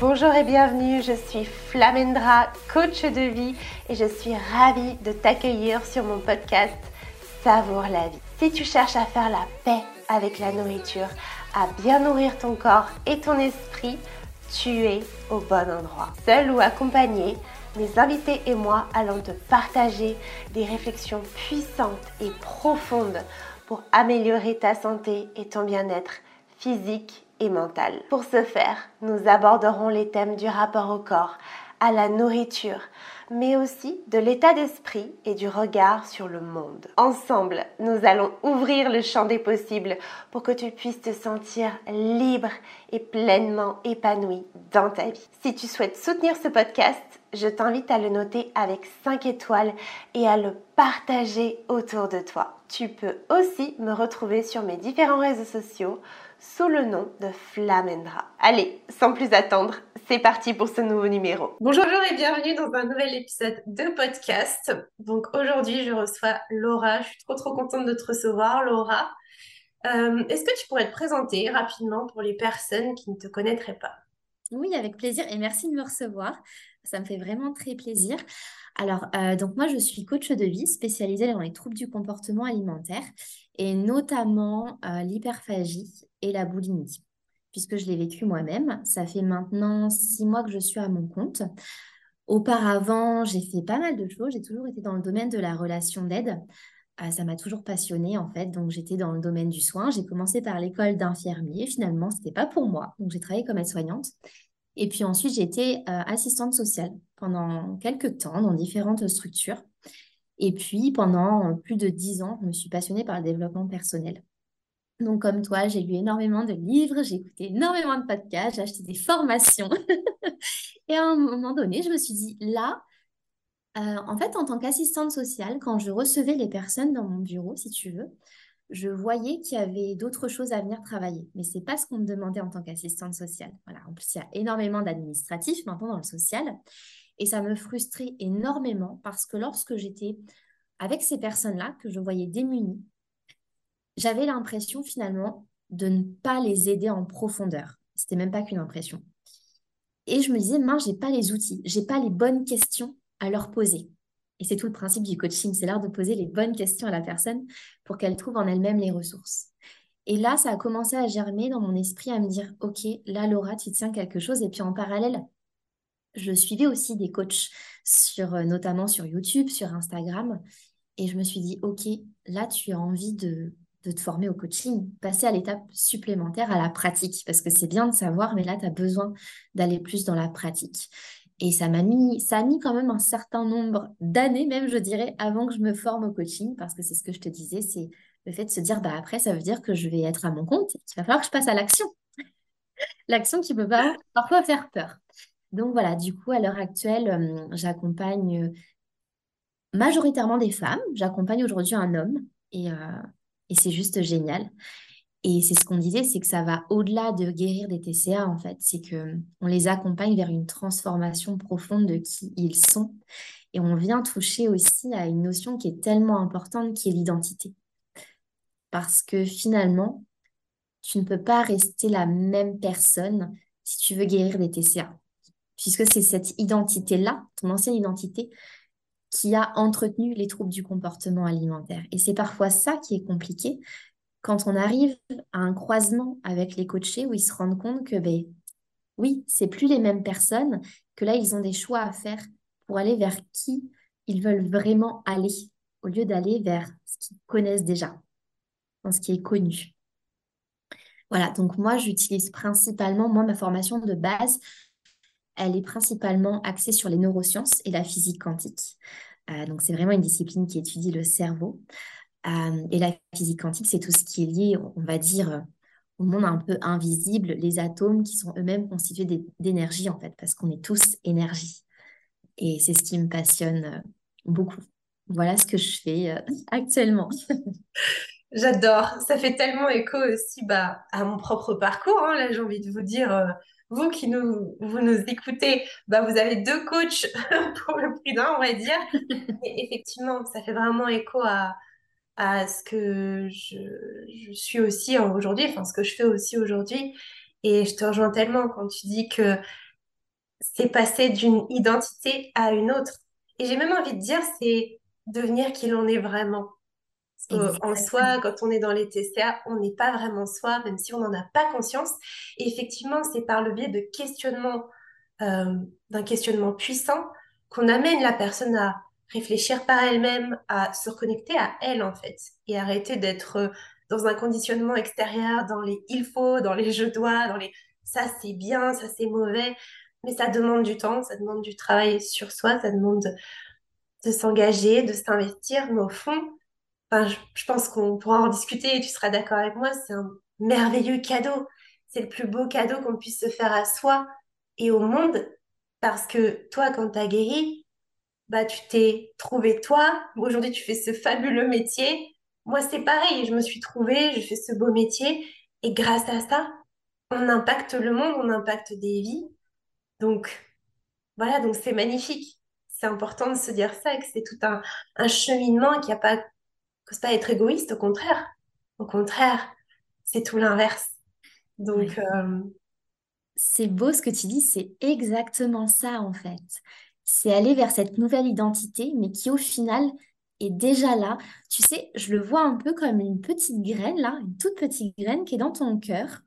Bonjour et bienvenue, je suis Flamendra, coach de vie et je suis ravie de t'accueillir sur mon podcast Savoure la vie. Si tu cherches à faire la paix avec la nourriture, à bien nourrir ton corps et ton esprit, tu es au bon endroit. Seul ou accompagné, mes invités et moi allons te partager des réflexions puissantes et profondes pour améliorer ta santé et ton bien-être physique et mentale. Pour ce faire, nous aborderons les thèmes du rapport au corps, à la nourriture, mais aussi de l'état d'esprit et du regard sur le monde. Ensemble, nous allons ouvrir le champ des possibles pour que tu puisses te sentir libre et pleinement épanoui dans ta vie. Si tu souhaites soutenir ce podcast, je t'invite à le noter avec 5 étoiles et à le partager autour de toi. Tu peux aussi me retrouver sur mes différents réseaux sociaux sous le nom de Flamendra. Allez, sans plus attendre, c'est parti pour ce nouveau numéro. Bonjour et bienvenue dans un nouvel épisode de podcast. Donc aujourd'hui, je reçois Laura. Je suis trop trop contente de te recevoir, Laura. Euh, est-ce que tu pourrais te présenter rapidement pour les personnes qui ne te connaîtraient pas? Oui, avec plaisir et merci de me recevoir. Ça me fait vraiment très plaisir. Alors, euh, donc moi, je suis coach de vie spécialisée dans les troubles du comportement alimentaire et notamment euh, l'hyperphagie et la boulimie, puisque je l'ai vécu moi-même. Ça fait maintenant six mois que je suis à mon compte. Auparavant, j'ai fait pas mal de choses. J'ai toujours été dans le domaine de la relation d'aide. Euh, ça m'a toujours passionnée en fait. Donc j'étais dans le domaine du soin. J'ai commencé par l'école d'infirmier. Finalement, ce n'était pas pour moi. Donc j'ai travaillé comme aide-soignante. Et puis ensuite, j'ai été euh, assistante sociale pendant quelques temps dans différentes structures. Et puis pendant plus de dix ans, je me suis passionnée par le développement personnel. Donc, comme toi, j'ai lu énormément de livres, j'ai écouté énormément de podcasts, j'ai acheté des formations. et à un moment donné, je me suis dit, là, euh, en fait, en tant qu'assistante sociale, quand je recevais les personnes dans mon bureau, si tu veux, je voyais qu'il y avait d'autres choses à venir travailler. Mais ce n'est pas ce qu'on me demandait en tant qu'assistante sociale. Voilà. En plus, il y a énormément d'administratifs maintenant dans le social. Et ça me frustrait énormément parce que lorsque j'étais avec ces personnes-là, que je voyais démunies, j'avais l'impression finalement de ne pas les aider en profondeur. C'était même pas qu'une impression. Et je me disais, mince, j'ai pas les outils, j'ai pas les bonnes questions à leur poser. Et c'est tout le principe du coaching, c'est l'art de poser les bonnes questions à la personne pour qu'elle trouve en elle-même les ressources. Et là, ça a commencé à germer dans mon esprit, à me dire, OK, là, Laura, tu tiens quelque chose. Et puis en parallèle, je suivais aussi des coachs, sur, euh, notamment sur YouTube, sur Instagram. Et je me suis dit, OK, là, tu as envie de, de te former au coaching, passer à l'étape supplémentaire, à la pratique, parce que c'est bien de savoir, mais là, tu as besoin d'aller plus dans la pratique. Et ça m'a mis, ça a mis quand même un certain nombre d'années, même, je dirais, avant que je me forme au coaching, parce que c'est ce que je te disais, c'est le fait de se dire, bah après, ça veut dire que je vais être à mon compte, il va falloir que je passe à l'action. l'action qui peut pas, parfois faire peur. Donc voilà, du coup, à l'heure actuelle, euh, j'accompagne euh, majoritairement des femmes. J'accompagne aujourd'hui un homme et, euh, et c'est juste génial. Et c'est ce qu'on disait, c'est que ça va au-delà de guérir des TCA, en fait. C'est que on les accompagne vers une transformation profonde de qui ils sont. Et on vient toucher aussi à une notion qui est tellement importante, qui est l'identité. Parce que finalement, tu ne peux pas rester la même personne si tu veux guérir des TCA. Puisque c'est cette identité-là, ton ancienne identité, qui a entretenu les troubles du comportement alimentaire. Et c'est parfois ça qui est compliqué quand on arrive à un croisement avec les coachés où ils se rendent compte que, ben, oui, c'est plus les mêmes personnes, que là, ils ont des choix à faire pour aller vers qui ils veulent vraiment aller, au lieu d'aller vers ce qu'ils connaissent déjà, dans ce qui est connu. Voilà, donc moi, j'utilise principalement, moi, ma formation de base, elle est principalement axée sur les neurosciences et la physique quantique. Euh, donc, c'est vraiment une discipline qui étudie le cerveau. Euh, et la physique quantique, c'est tout ce qui est lié, on va dire, euh, au monde un peu invisible, les atomes qui sont eux-mêmes constitués d'énergie, en fait, parce qu'on est tous énergie. Et c'est ce qui me passionne beaucoup. Voilà ce que je fais actuellement. J'adore. Ça fait tellement écho aussi bah, à mon propre parcours. Hein. Là, j'ai envie de vous dire, vous qui nous, vous nous écoutez, bah, vous avez deux coachs pour le prix d'un, on va dire. Et effectivement, ça fait vraiment écho à, à ce que je, je suis aussi aujourd'hui, enfin ce que je fais aussi aujourd'hui. Et je te rejoins tellement quand tu dis que c'est passer d'une identité à une autre. Et j'ai même envie de dire, c'est devenir qui l'on est vraiment. Parce qu'en soi, quand on est dans les TCA, on n'est pas vraiment soi, même si on n'en a pas conscience. Et effectivement, c'est par le biais de questionnement, euh, d'un questionnement puissant, qu'on amène la personne à réfléchir par elle-même, à se reconnecter à elle, en fait, et arrêter d'être dans un conditionnement extérieur, dans les il faut, dans les je dois, dans les ça c'est bien, ça c'est mauvais. Mais ça demande du temps, ça demande du travail sur soi, ça demande de, s'engager, de s'investir. Mais au fond, enfin, je, pense qu'on pourra en discuter et tu seras d'accord avec moi, c'est un merveilleux cadeau. C'est le plus beau cadeau qu'on puisse se faire à soi et au monde. Parce que toi, quand tu as guéri, bah, tu t'es trouvé toi. Aujourd'hui, tu fais ce fabuleux métier. Moi, c'est pareil. Je me suis trouvée, je fais ce beau métier. Et grâce à ça, on impacte le monde, on impacte des vies. Donc, voilà, donc c'est magnifique. C'est important de se dire ça, que c'est tout un, cheminement, qui a pas, que pas être égoïste, au contraire. Au contraire, c'est tout l'inverse. Donc, euh, c'est beau ce que tu dis, c'est exactement ça en fait. C'est aller vers cette nouvelle identité, mais qui au final est déjà là. Tu sais, je le vois un peu comme une petite graine là, une toute petite graine qui est dans ton cœur.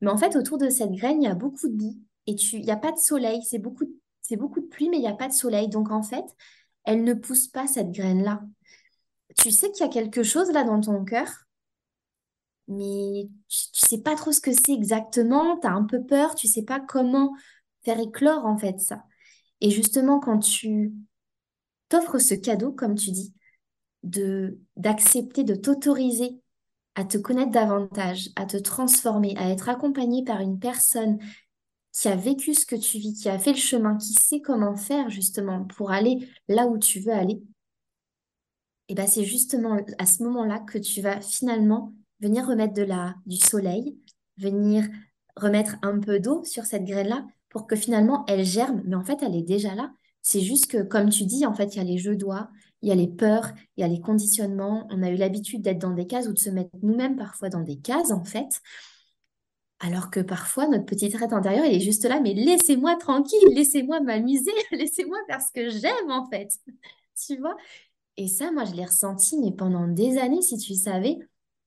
Mais en fait, autour de cette graine, il y a beaucoup de boue et il n'y a pas de soleil. C'est beaucoup, c'est beaucoup de pluie, mais il n'y a pas de soleil. Donc en fait, elle ne pousse pas cette graine-là. Tu sais qu'il y a quelque chose là dans ton cœur, mais tu, ne sais pas trop ce que c'est exactement. Tu as un peu peur, tu sais pas comment faire éclore en fait ça. Et justement, quand tu t'offres ce cadeau, comme tu dis, de d'accepter, de t'autoriser à te connaître davantage, à te transformer, à être accompagné par une personne qui a vécu ce que tu vis, qui a fait le chemin, qui sait comment faire justement pour aller là où tu veux aller, et ben c'est justement à ce moment-là que tu vas finalement venir remettre de la, du soleil, venir remettre un peu d'eau sur cette graine-là pour que finalement elle germe, mais en fait elle est déjà là. C'est juste que, comme tu dis, en fait, il y a les jeux doigts, il y a les peurs, il y a les conditionnements. On a eu l'habitude d'être dans des cases ou de se mettre nous-mêmes parfois dans des cases, en fait. Alors que parfois, notre petite tête intérieure, elle est juste là, mais laissez-moi tranquille, laissez-moi m'amuser, laissez-moi faire ce que j'aime, en fait. tu vois? Et ça, moi, je l'ai ressenti, mais pendant des années, si tu savais,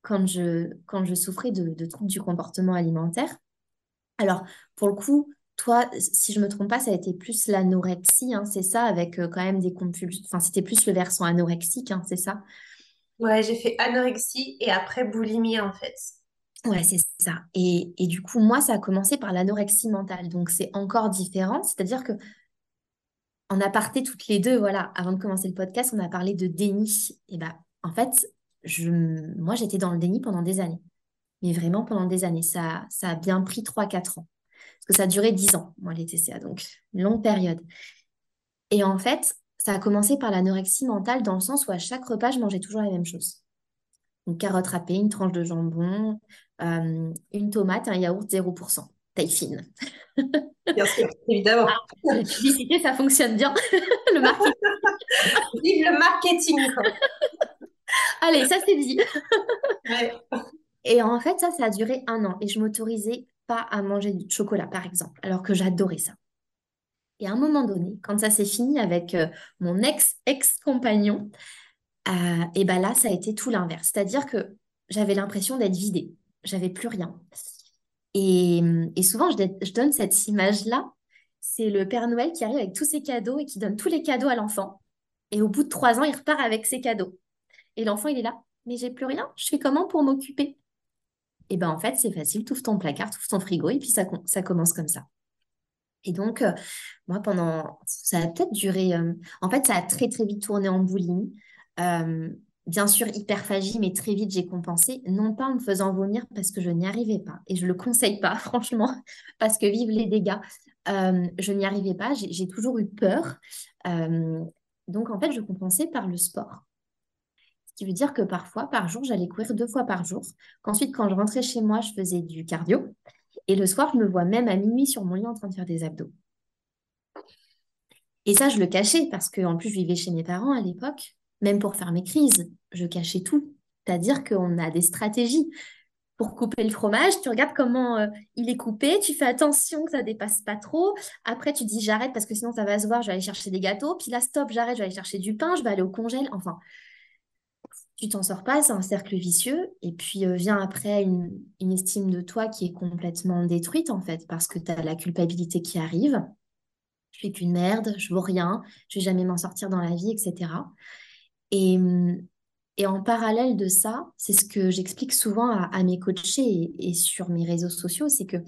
quand je, quand je souffrais de, de troubles du comportement alimentaire. Alors, pour le coup, toi, si je me trompe pas, ça a été plus l'anorexie, hein, c'est ça, avec euh, quand même des compulsions. Enfin, c'était plus le versant anorexique, hein, c'est ça? Ouais, j'ai fait anorexie et après boulimie, en fait. Ouais, c'est ça. Et, et, du coup, moi, ça a commencé par l'anorexie mentale. Donc, c'est encore différent. C'est-à-dire que en aparté toutes les deux, voilà, avant de commencer le podcast, on a parlé de déni. Et bah, en fait, moi, j'étais dans le déni pendant des années. Mais vraiment pendant des années. Ça, ça a bien pris 3-4 ans. Parce que ça a duré 10 ans, moi, les TCA. Donc, une longue période. Et en fait, ça a commencé par l'anorexie mentale dans le sens où à chaque repas, je mangeais toujours la même chose. Une carotte râpée, une tranche de jambon, euh, une tomate, un yaourt 0%, taille fine. Bien sûr, évidemment. Ah, la publicité, ça fonctionne bien. le marketing. Vive le marketing. Allez, ça c'est dit. Et en fait, ça, ça a duré un an. Et je m'autorisais pas à manger du chocolat, par exemple, alors que j'adorais ça. Et à un moment donné, quand ça s'est fini avec euh, mon ex-ex-compagnon, euh, et ben là, ça a été tout l'inverse. C'est-à-dire que j'avais l'impression d'être vidée. J'avais plus rien. Et, et souvent, je, donne cette image-là. C'est le Père Noël qui arrive avec tous ses cadeaux et qui donne tous les cadeaux à l'enfant. Et au bout de trois ans, il repart avec ses cadeaux. Et l'enfant, il est là, mais j'ai plus rien, je fais comment pour m'occuper? Et bien en fait, c'est facile, tu ouvres ton placard, tu ouvres ton frigo, et puis ça, commence comme ça. Et donc, euh, moi, pendant, ça a peut-être duré, euh, en fait, ça a très très vite tourné en boulimie. Euh, bien sûr, hyperphagie, mais très vite, j'ai compensé, non pas en me faisant vomir parce que je n'y arrivais pas. Et je ne le conseille pas, franchement, parce que vive les dégâts. je n'y arrivais pas, j'ai toujours eu peur. donc, en fait, je compensais par le sport. Ce qui veut dire que parfois, par jour, j'allais courir deux fois par jour. Qu'ensuite, quand je rentrais chez moi, je faisais du cardio. Et le soir, je me vois même à minuit sur mon lit en train de faire des abdos. Et ça, je le cachais parce qu'en plus, je vivais chez mes parents à l'époque. Même pour faire mes crises, je cachais tout. C'est-à-dire qu'on a des stratégies. pour couper le fromage, tu regardes comment euh, il est coupé, tu fais attention que ça dépasse pas trop. Après, tu dis j'arrête parce que sinon ça va se voir, je vais aller chercher des gâteaux. Puis là, stop, j'arrête, je vais aller chercher du pain, je vais aller au congèle. Enfin, tu t'en sors pas, c'est un cercle vicieux. Et puis euh, vient après une, estime de toi qui est complètement détruite en fait, parce que tu as la culpabilité qui arrive. Je suis qu'une merde, je vaux rien, je vais jamais m'en sortir dans la vie, etc. Et, en parallèle de ça, c'est ce que j'explique souvent à, mes coachés et, sur mes réseaux sociaux, c'est que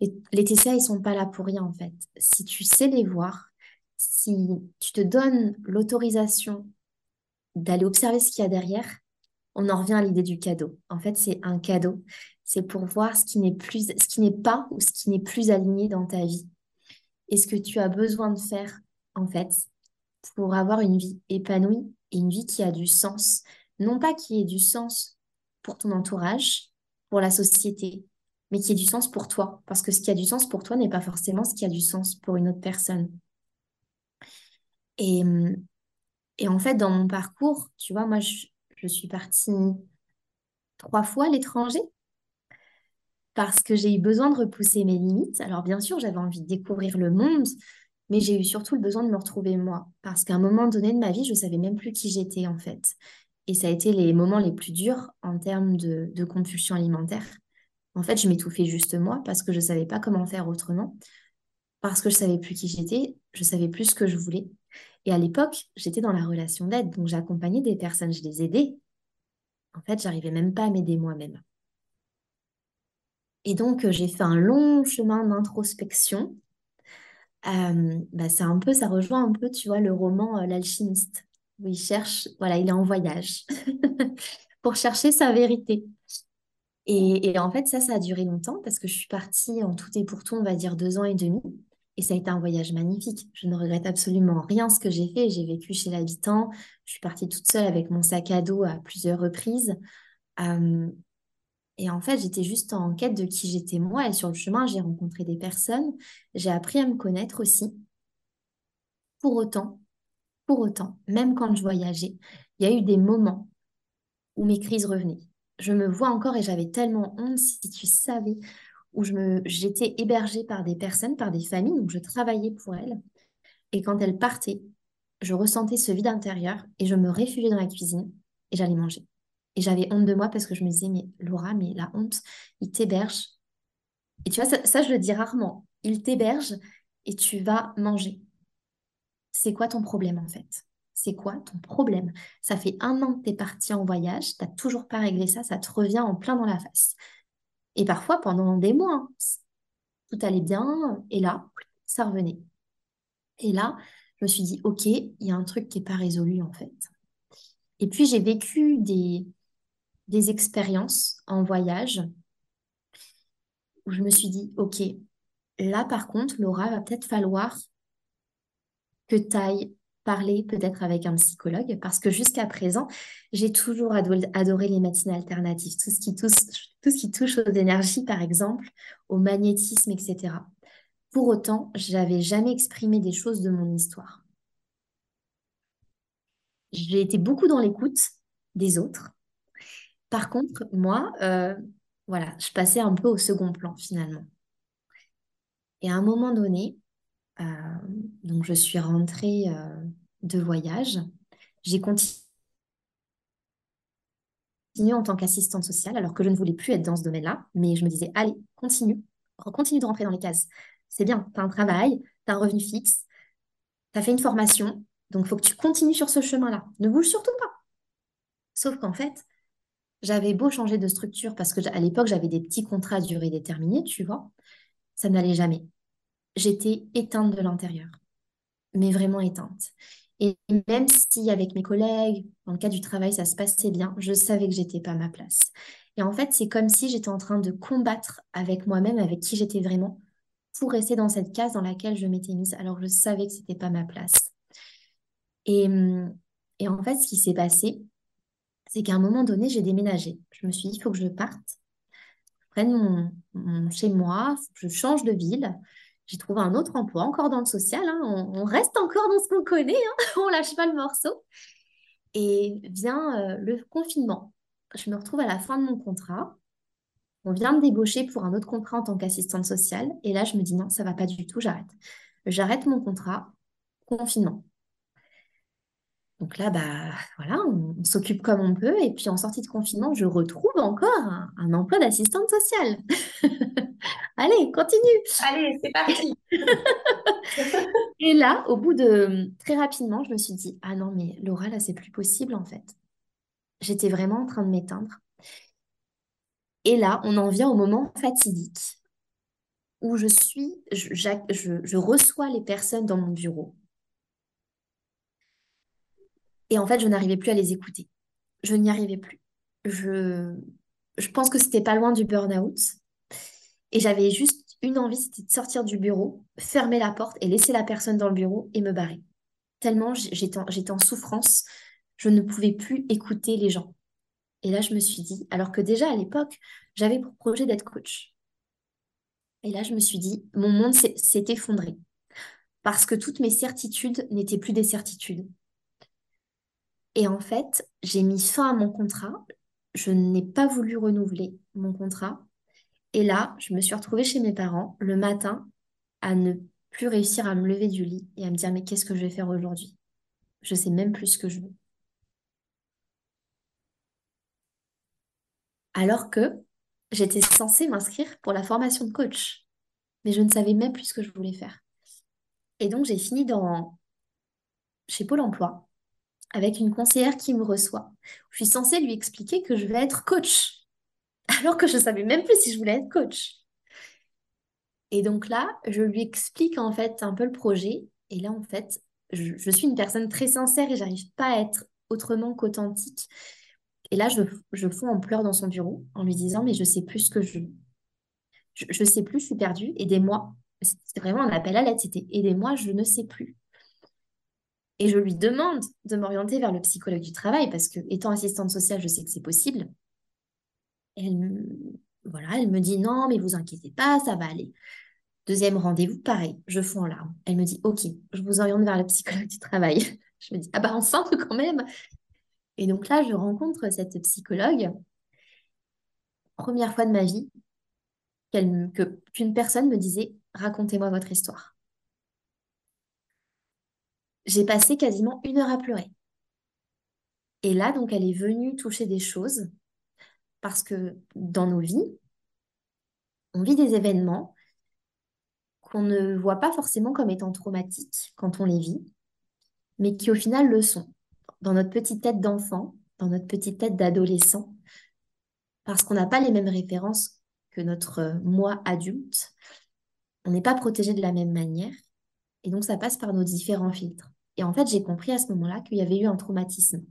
les, les TCA, ils sont pas là pour rien en fait. Si tu sais les voir, si tu te donnes l'autorisation d'aller observer ce qu'il y a derrière, on en revient à l'idée du cadeau. En fait, c'est un cadeau. C'est pour voir ce qui n'est plus, ce qui n'est pas ou ce qui n'est plus aligné dans ta vie. Et ce que tu as besoin de faire, en fait, pour avoir une vie épanouie et une vie qui a du sens. Non pas qui ait du sens pour ton entourage, pour la société, mais qui ait du sens pour toi. Parce que ce qui a du sens pour toi n'est pas forcément ce qui a du sens pour une autre personne. Et, en fait, dans mon parcours, tu vois, moi, je, suis partie trois fois à l'étranger parce que j'ai eu besoin de repousser mes limites. Alors bien sûr, j'avais envie de découvrir le monde, mais j'ai eu surtout le besoin de me retrouver moi. Parce qu'à un moment donné de ma vie, je savais même plus qui j'étais en fait. Et ça a été les moments les plus durs en termes de, de compulsion alimentaire. En fait, je m'étouffais juste moi parce que je ne savais pas comment faire autrement. Parce que je savais plus qui j'étais, je savais plus ce que je voulais. Et à l'époque, j'étais dans la relation d'aide, donc j'accompagnais des personnes, je les aidais. En fait, j'arrivais même pas à m'aider moi-même. Et donc, euh, j'ai fait un long chemin d'introspection. Euh, bah, c'est un peu, ça rejoint un peu, tu vois, le roman euh, L'alchimiste, où il cherche, voilà, il est en voyage pour chercher sa vérité. Et, et, en fait, ça, ça a duré longtemps parce que je suis partie en tout et pour tout, on va dire deux ans et demi. Et ça a été un voyage magnifique. Je ne regrette absolument rien ce que j'ai fait. J'ai vécu chez l'habitant. Je suis partie toute seule avec mon sac à dos à plusieurs reprises. Euh, et en fait, j'étais juste en quête de qui j'étais moi. Et sur le chemin, j'ai rencontré des personnes. J'ai appris à me connaître aussi. Pour autant, pour autant, même quand je voyageais, il y a eu des moments où mes crises revenaient. Je me vois encore et j'avais tellement honte, si tu savais, où j'étais hébergée par des personnes, par des familles, donc je travaillais pour elles. Et quand elles partaient, je ressentais ce vide intérieur et je me réfugiais dans la cuisine et j'allais manger. Et j'avais honte de moi parce que je me disais, mais Laura, mais la honte, il t'héberge. Et tu vois, ça, je le dis rarement. Il t'héberge et tu vas manger. C'est quoi ton problème en fait? C'est quoi ton problème? Ça fait un an que tu es parti en voyage, tu n'as toujours pas réglé ça, ça te revient en plein dans la face. Et parfois, pendant des mois, tout allait bien, et là, ça revenait. Et là, je me suis dit, OK, il y a un truc qui n'est pas résolu en fait. Et puis, j'ai vécu des, des expériences en voyage où je me suis dit, OK, là par contre, Laura, va peut-être falloir que tu ailles parler peut-être avec un psychologue parce que jusqu'à présent, j'ai toujours adoré les médecines alternatives, tout ce qui touche, aux énergies par exemple, au magnétisme, etc. Pour autant, j'avais jamais exprimé des choses de mon histoire. J'ai été beaucoup dans l'écoute des autres. Par contre, moi, euh, voilà, je passais un peu au second plan finalement. Et à un moment donné, euh, donc, je suis rentrée euh, de voyage. J'ai continué en tant qu'assistante sociale, alors que je ne voulais plus être dans ce domaine-là. Mais je me disais, allez, continue, continue de rentrer dans les cases. C'est bien, tu as un travail, tu as un revenu fixe, tu as fait une formation, donc il faut que tu continues sur ce chemin-là. Ne bouge surtout pas. Sauf qu'en fait, j'avais beau changer de structure, parce qu'à l'époque, j'avais des petits contrats à durée déterminée, tu vois, ça n'allait jamais j'étais éteinte de l'intérieur, mais vraiment éteinte. Et même si avec mes collègues, dans le cas du travail, ça se passait bien, je savais que j'étais pas à ma place. Et en fait, c'est comme si j'étais en train de combattre avec moi-même, avec qui j'étais vraiment, pour rester dans cette case dans laquelle je m'étais mise. Alors je savais que c'était pas ma place. Et, et en fait, ce qui s'est passé, c'est qu'à un moment donné, j'ai déménagé. Je me suis dit, il faut que je parte, je prenne mon, chez moi, je change de ville j'ai trouvé un autre emploi, encore dans le social. Hein. On, reste encore dans ce qu'on connaît, hein. on lâche pas le morceau. Et vient euh, le confinement. Je me retrouve à la fin de mon contrat. On vient me débaucher pour un autre contrat en tant qu'assistante sociale. Et là, je me dis non, ça va pas du tout, j'arrête. J'arrête mon contrat, confinement. Donc là, bah voilà, on, s'occupe comme on peut. Et puis en sortie de confinement, je retrouve encore un, emploi d'assistante sociale. Allez, continue. Allez, c'est parti. et là, au bout de très rapidement, je me suis dit, ah non, mais Laura, là, c'est plus possible en fait. J'étais vraiment en train de m'éteindre. Et là, on en vient au moment fatidique où je suis, je, reçois les personnes dans mon bureau. Et en fait, je n'arrivais plus à les écouter. Je n'y arrivais plus. Je, je pense que c'était pas loin du burn-out. Et j'avais juste une envie, c'était de sortir du bureau, fermer la porte et laisser la personne dans le bureau et me barrer. Tellement j'étais en souffrance, je ne pouvais plus écouter les gens. Et là, je me suis dit, alors que déjà à l'époque, j'avais pour projet d'être coach. Et là, je me suis dit, mon monde s'est effondré. Parce que toutes mes certitudes n'étaient plus des certitudes. Et en fait, j'ai mis fin à mon contrat. Je n'ai pas voulu renouveler mon contrat. Et là, je me suis retrouvée chez mes parents le matin à ne plus réussir à me lever du lit et à me dire, mais qu'est-ce que je vais faire aujourd'hui? Je sais même plus ce que je veux. alors que j'étais censée m'inscrire pour la formation de coach. Mais je ne savais même plus ce que je voulais faire. Et donc, j'ai fini dans... chez Pôle Emploi avec une conseillère qui me reçoit. Je suis censée lui expliquer que je vais être coach, alors que je ne savais même plus si je voulais être coach. Et donc là, je lui explique en fait un peu le projet. Et là, en fait, je, je suis une personne très sincère et j'arrive pas à être autrement qu'authentique. Et là, je, je fonds en pleurs dans son bureau en lui disant, mais je sais plus ce que je... Je ne sais plus, je suis perdue, aidez-moi. C'est vraiment un appel à l'aide, c'était aidez-moi, je ne sais plus. Et je lui demande de m'orienter vers le psychologue du travail parce que, étant assistante sociale, je sais que c'est possible. elle, voilà, elle me dit non, mais vous inquiétez pas, ça va aller. Deuxième rendez-vous, pareil, je fonds en larmes. Elle me dit ok, je vous oriente vers le psychologue du travail. Je me dis ah bah ensemble quand même. Et donc là, je rencontre cette psychologue, première fois de ma vie, qu'une personne me disait, racontez-moi votre histoire. J'ai passé quasiment une heure à pleurer. Et là, donc, elle est venue toucher des choses parce que dans nos vies, on vit des événements qu'on ne voit pas forcément comme étant traumatiques quand on les vit, mais qui au final le sont dans notre petite tête d'enfant, dans notre petite tête d'adolescent, parce qu'on n'a pas les mêmes références que notre euh, moi adulte. On n'est pas protégé de la même manière. Et donc, ça passe par nos différents filtres. Et en fait, j'ai compris à ce moment-là qu'il y avait eu un traumatisme,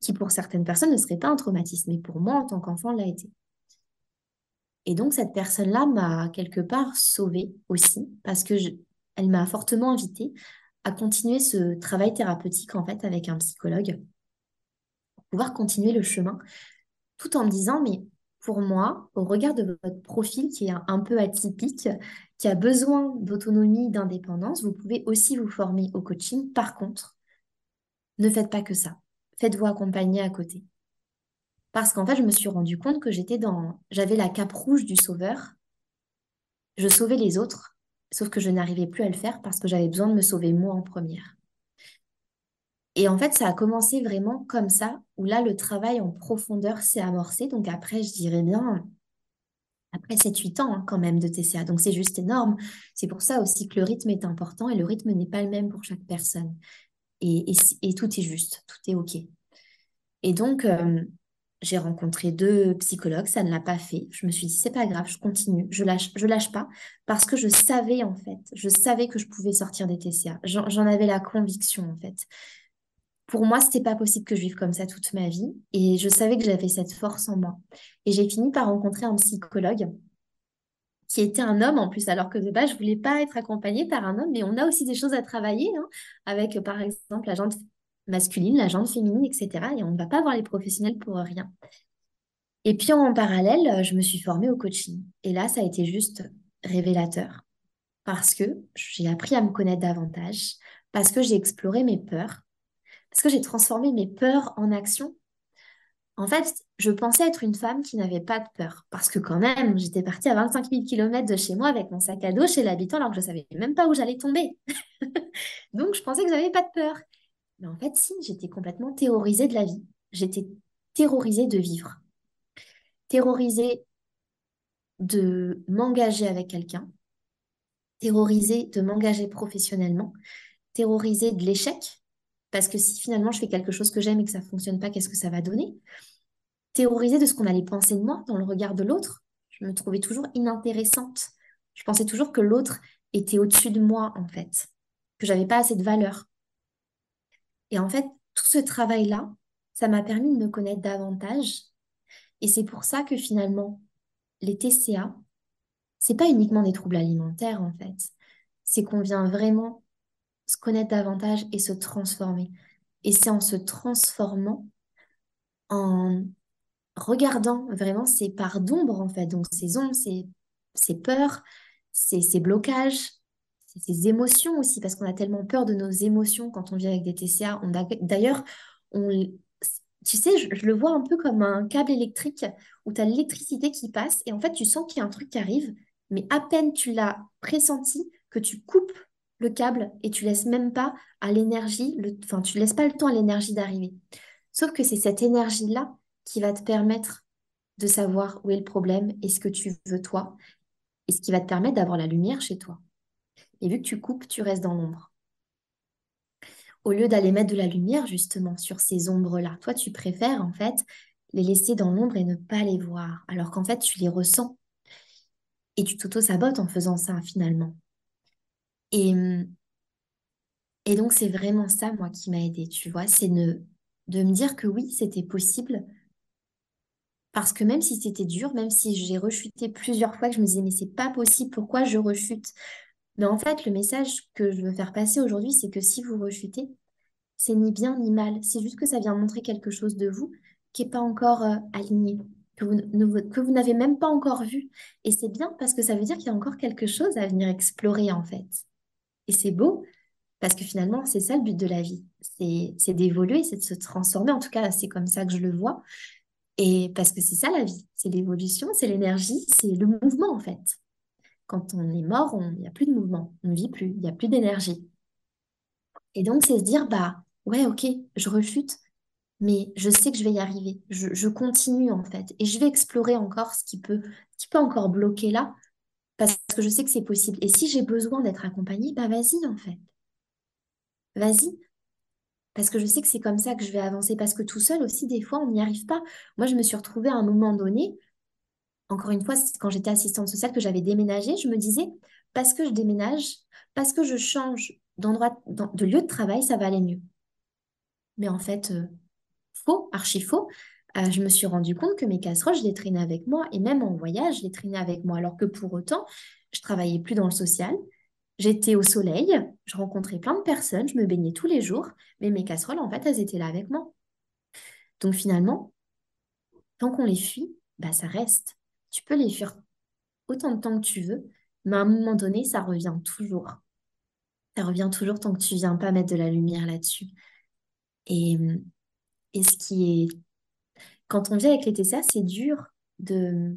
qui pour certaines personnes ne serait pas un traumatisme, mais pour moi, en tant qu'enfant, l'a été. Et donc, cette personne-là m'a quelque part sauvée aussi, parce que elle m'a fortement invitée à continuer ce travail thérapeutique en fait avec un psychologue pour pouvoir continuer le chemin tout en me disant mais pour moi, au regard de votre profil qui est un, peu atypique, qui a besoin d'autonomie, d'indépendance, vous pouvez aussi vous former au coaching. Par contre, ne faites pas que ça. Faites-vous accompagner à côté. Parce qu'en fait, je me suis rendu compte que j'étais dans, j'avais la cape rouge du sauveur. Je sauvais les autres Sauf que je n'arrivais plus à le faire parce que j'avais besoin de me sauver moi en première. Et en fait, ça a commencé vraiment comme ça, où là, le travail en profondeur s'est amorcé. Donc après, je dirais bien, après 7-8 ans hein, quand même de TCA. Donc c'est juste énorme. C'est pour ça aussi que le rythme est important et le rythme n'est pas le même pour chaque personne. Et, et, tout est juste, tout est OK. Et donc, euh, j'ai rencontré deux psychologues, ça ne l'a pas fait. Je me suis dit, c'est pas grave, je continue, je lâche, je lâche pas, parce que je savais en fait, je savais que je pouvais sortir des TCA. J'en avais la conviction en fait. Pour moi, c'était pas possible que je vive comme ça toute ma vie, et je savais que j'avais cette force en moi. Et j'ai fini par rencontrer un psychologue qui était un homme en plus, alors que de base, je voulais pas être accompagnée par un homme, mais on a aussi des choses à travailler, hein, avec par exemple la jante masculine, la jante féminine, etc. Et on ne va pas voir les professionnels pour rien. Et puis en parallèle, je me suis formée au coaching. Et là, ça a été juste révélateur parce que j'ai appris à me connaître davantage, parce que j'ai exploré mes peurs, parce que j'ai transformé mes peurs en action. En fait, je pensais être une femme qui n'avait pas de peur. Parce que quand même, j'étais partie à 25 000 km de chez moi avec mon sac à dos chez l'habitant alors que je ne savais même pas où j'allais tomber. Donc, je pensais que je n'avais pas de peur. Mais en fait, si, j'étais complètement terrorisée de la vie. J'étais terrorisée de vivre. Terrorisée de m'engager avec quelqu'un. Terrorisée de m'engager professionnellement. Terrorisée de l'échec. Parce que si finalement je fais quelque chose que j'aime et que ça ne fonctionne pas, qu'est-ce que ça va donner? Terrorisée de ce qu'on allait penser de moi dans le regard de l'autre. Je me trouvais toujours inintéressante. Je pensais toujours que l'autre était au-dessus de moi, en fait, que j'avais pas assez de valeur. Et en fait, tout ce travail-là, ça m'a permis de me connaître davantage. Et c'est pour ça que finalement, les TCA, c'est pas uniquement des troubles alimentaires, en fait. C'est qu'on vient vraiment se connaître davantage et se transformer. Et c'est en se transformant, en regardant vraiment ces parts d'ombre, en fait. Donc, ces ombres, ces, peurs, ces, blocages, ces émotions aussi, parce qu'on a tellement peur de nos émotions quand on vit avec des TCA. D'ailleurs, on, tu sais, je, le vois un peu comme un câble électrique où tu as l'électricité qui passe et en fait, tu sens qu'il y a un truc qui arrive, mais à peine tu l'as pressenti que tu coupes le câble et tu laisses même pas à l'énergie, enfin, tu laisses pas le temps à l'énergie d'arriver. Sauf que c'est cette énergie-là qui va te permettre de savoir où est le problème et ce que tu veux toi, et ce qui va te permettre d'avoir la lumière chez toi. Et vu que tu coupes, tu restes dans l'ombre. Au lieu d'aller mettre de la lumière justement sur ces ombres-là, toi tu préfères en fait les laisser dans l'ombre et ne pas les voir, alors qu'en fait tu les ressens. Et tu t'auto-sabotes en faisant ça finalement. Et, et donc c'est vraiment ça, moi, qui m'a aidé, tu vois, c'est de me dire que oui, c'était possible parce que même si c'était dur, même si j'ai rechuté plusieurs fois, que je me disais, mais c'est pas possible, pourquoi je rechute? Mais en fait, le message que je veux faire passer aujourd'hui, c'est que si vous rechutez, c'est ni bien ni mal. C'est juste que ça vient montrer quelque chose de vous qui n'est pas encore euh, aligné, que vous n'avez même pas encore vu. Et c'est bien parce que ça veut dire qu'il y a encore quelque chose à venir explorer, en fait. Et c'est beau parce que finalement, c'est ça le but de la vie. C'est d'évoluer, c'est de se transformer. En tout cas, c'est comme ça que je le vois. Et parce que c'est ça la vie, c'est l'évolution, c'est l'énergie, c'est le mouvement en fait. Quand on est mort, il n'y a plus de mouvement, on ne vit plus, il n'y a plus d'énergie. Et donc, c'est se dire, bah ouais, ok, je rechute, mais je sais que je vais y arriver. Je, continue en fait. Et je vais explorer encore ce qui peut, qui peut encore bloquer là, que je sais que c'est possible. Et si j'ai besoin d'être accompagnée, bah vas-y en fait. Vas-y, parce que je sais que c'est comme ça que je vais avancer. Parce que tout seul aussi, des fois, on n'y arrive pas. Moi, je me suis retrouvée à un moment donné, encore une fois, quand j'étais assistante sociale, que j'avais déménagé, je me disais, parce que je déménage, parce que je change d'endroit, de lieu de travail, ça va aller mieux. Mais en fait, euh, faux, archi faux. Euh, je me suis rendu compte que mes casseroles, je les traînais avec moi et même en voyage, je les traînais avec moi. Alors que pour autant, je travaillais plus dans le social, J'étais au soleil, je rencontrais plein de personnes, je me baignais tous les jours, mais mes casseroles, en fait, elles étaient là avec moi. Donc finalement, tant qu'on les fuit, bah, ça reste. Tu peux les fuir autant de temps que tu veux, mais à un moment donné, ça revient toujours. Ça revient toujours tant que tu viens pas mettre de la lumière là-dessus. Et, et ce qui est... Quand on vit avec les TCA, c'est dur de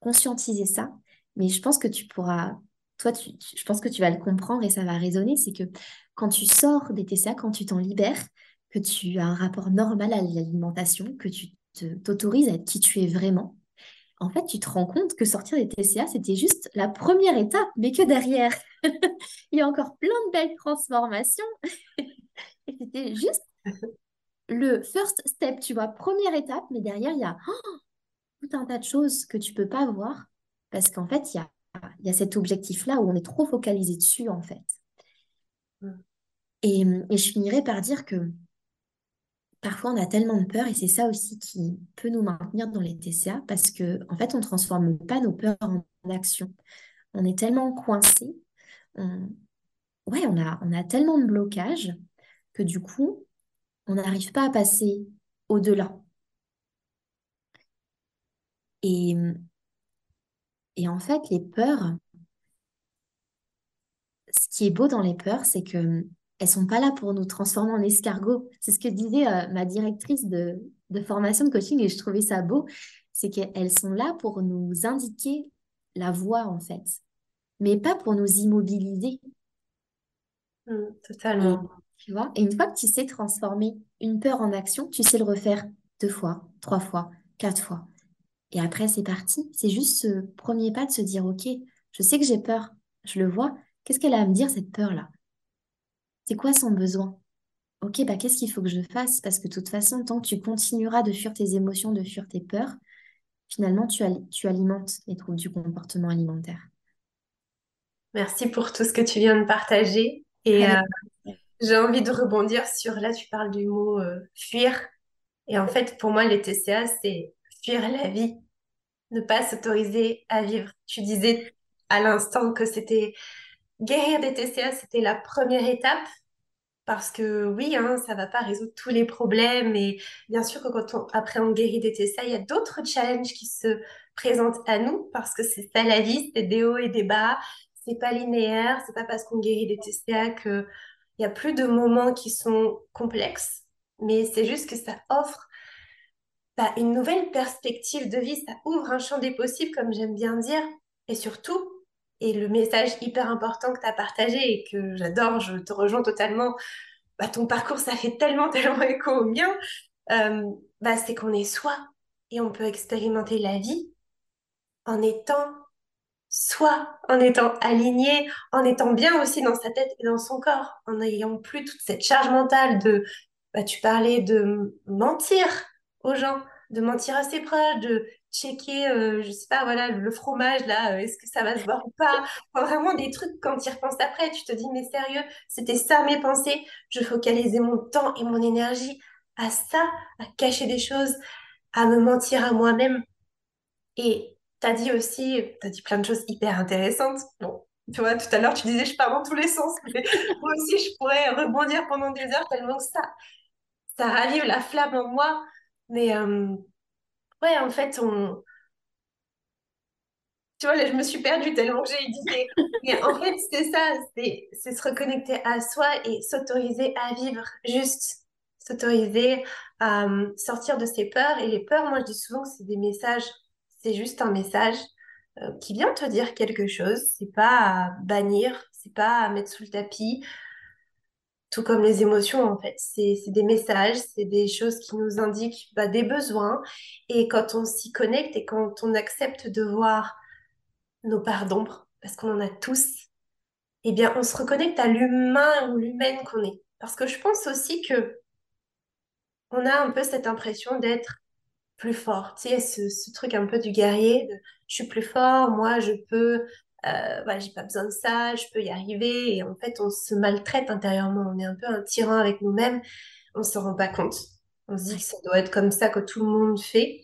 conscientiser ça, mais je pense que tu pourras toi, je pense que tu vas le comprendre et ça va résonner, c'est que quand tu sors des TCA, quand tu t'en libères, que tu as un rapport normal à l'alimentation, que tu t'autorises à être qui tu es vraiment, en fait, tu te rends compte que sortir des TCA, c'était juste la première étape, mais que derrière, il y a encore plein de belles transformations. c'était juste le first step, tu vois, première étape, mais derrière, il y a oh, tout un tas de choses que tu peux pas voir parce qu'en fait, il y a il y a cet objectif-là où on est trop focalisé dessus, en fait. Mm. Et, je finirai par dire que parfois on a tellement de peur, et c'est ça aussi qui peut nous maintenir dans les TCA, parce que en fait, on ne transforme pas nos peurs en action. On est tellement coincé, ouais, on a, on a tellement de blocages que du coup, on n'arrive pas à passer au-delà. Et, et en fait, les peurs, ce qui est beau dans les peurs, c'est que elles sont pas là pour nous transformer en escargot. C'est ce que disait euh, ma directrice de, de formation de coaching et je trouvais ça beau, c'est qu'elles sont là pour nous indiquer la voie en fait, mais pas pour nous immobiliser. Mmh, totalement. Tu vois, et une fois que tu sais transformer une peur en action, tu sais le refaire deux fois, trois fois, quatre fois. Et après, c'est parti. C'est juste ce premier pas de se dire, OK, je sais que j'ai peur, je le vois. Qu'est-ce qu'elle a à me dire, cette peur-là? C'est quoi son besoin? Ok, bah qu'est-ce qu'il faut que je fasse? Parce que de toute façon, tant que tu continueras de fuir tes émotions, de fuir tes peurs, finalement, tu, tu alimentes les troubles du comportement alimentaire. Merci pour tout ce que tu viens de partager. Et euh, j'ai envie de rebondir sur, là, tu parles du mot euh, fuir. Et en fait, pour moi, les TCA, c'est fuir la vie, ne pas s'autoriser à vivre. Tu disais à l'instant que c'était guérir des TCA, c'était la première étape. Parce que oui, hein, ça va pas résoudre tous les problèmes. Et bien sûr que quand on, après on guérit des TCA, il y a d'autres challenges qui se présentent à nous parce que c'est ça la vie, c'est des hauts et des bas. C'est pas linéaire. C'est pas parce qu'on guérit des TCA que il y a plus de moments qui sont complexes. Mais c'est juste que ça offre une nouvelle perspective de vie. Ça ouvre un champ des possibles, comme j'aime bien dire. Et surtout, et le message hyper important que tu as partagé et que j'adore, je te rejoins totalement, bah, ton parcours, ça fait tellement, tellement écho au mien, euh, bah, c'est qu'on est soi et on peut expérimenter la vie en étant soi, en étant aligné, en étant bien aussi dans sa tête et dans son corps, en n'ayant plus toute cette charge mentale de, bah, tu parlais de mentir aux gens, de mentir à ses proches, de checker, euh, je sais pas, voilà, le fromage là, euh, est-ce que ça va se voir ou pas? Vraiment des trucs quand tu y repenses après, tu te dis, mais sérieux, c'était ça mes pensées. Je focalisais mon temps et mon énergie à ça, à cacher des choses, à me mentir à moi-même. Et tu as dit aussi, tu as dit plein de choses hyper intéressantes. Bon, tu vois, tout à l'heure, tu disais, je pars dans tous les sens, mais moi aussi, je pourrais rebondir pendant des heures tellement que ça, ça ravive la flamme en moi. Mais euh, ouais, en fait, on. Tu vois, là, je me suis perdue tellement que j'ai dit. Mais en fait, c'est ça, c'est se reconnecter à soi et s'autoriser à vivre, juste s'autoriser à euh, sortir de ses peurs. Et les peurs, moi, je dis souvent que c'est des messages, c'est juste un message euh, qui vient te dire quelque chose. C'est pas à bannir, c'est pas à mettre sous le tapis, tout comme les émotions, en fait. C'est des messages, c'est des choses qui nous indiquent bah, des besoins. Et quand on s'y connecte et quand on accepte de voir nos parts d'ombre, parce qu'on en a tous, eh bien, on se reconnecte à l'humain ou l'humaine qu'on est. Parce que je pense aussi que on a un peu cette impression d'être plus fort. Tu sais, ce, truc un peu du guerrier, de je suis plus fort, moi je peux euh, voilà, j'ai pas besoin de ça, je peux y arriver. Et en fait, on se maltraite intérieurement. On est un peu un tyran avec nous-mêmes. On ne se rend pas compte. On se dit que ça doit être comme ça que tout le monde fait.